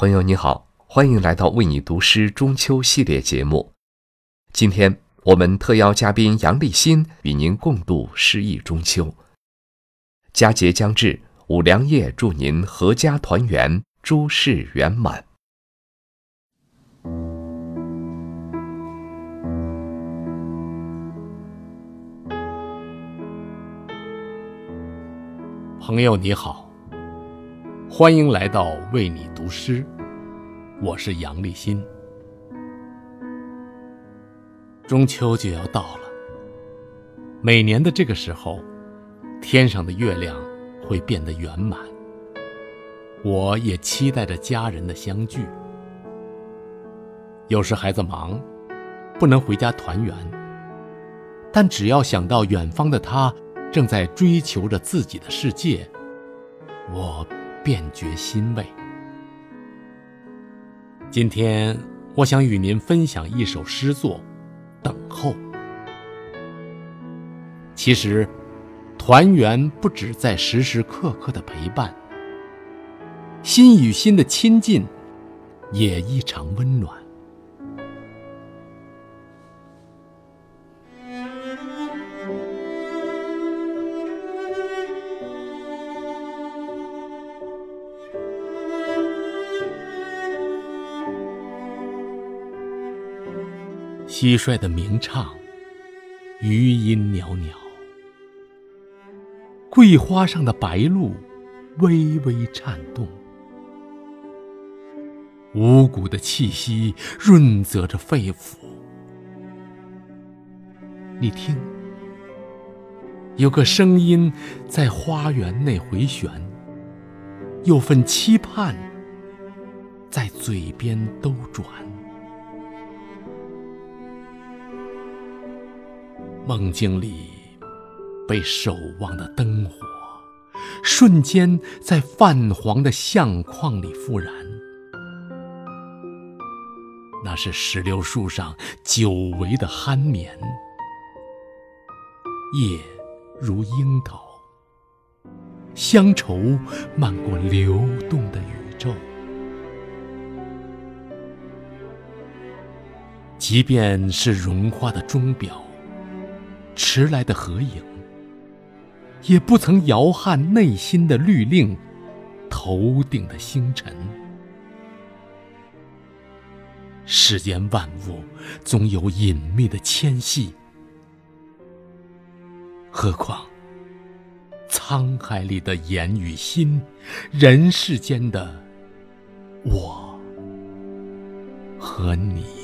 朋友你好，欢迎来到为你读诗中秋系列节目。今天我们特邀嘉宾杨立新与您共度诗意中秋。佳节将至，五粮液祝您阖家团圆，诸事圆满。朋友你好，欢迎来到为你读诗，我是杨立新。中秋就要到了，每年的这个时候，天上的月亮会变得圆满。我也期待着家人的相聚。有时孩子忙，不能回家团圆，但只要想到远方的他。正在追求着自己的世界，我便觉欣慰。今天，我想与您分享一首诗作《等候》。其实，团圆不只在时时刻刻的陪伴，心与心的亲近也异常温暖。蟋蟀的鸣唱，余音袅袅；桂花上的白露，微微颤动。五谷的气息润泽着肺腑。你听，有个声音在花园内回旋，有份期盼在嘴边兜转。梦境里，被守望的灯火，瞬间在泛黄的相框里复燃。那是石榴树上久违的酣眠，夜如樱桃，乡愁漫过流动的宇宙。即便是融化的钟表。迟来的合影，也不曾摇撼内心的律令，头顶的星辰。世间万物总有隐秘的牵系，何况沧海里的言与心，人世间的我和你。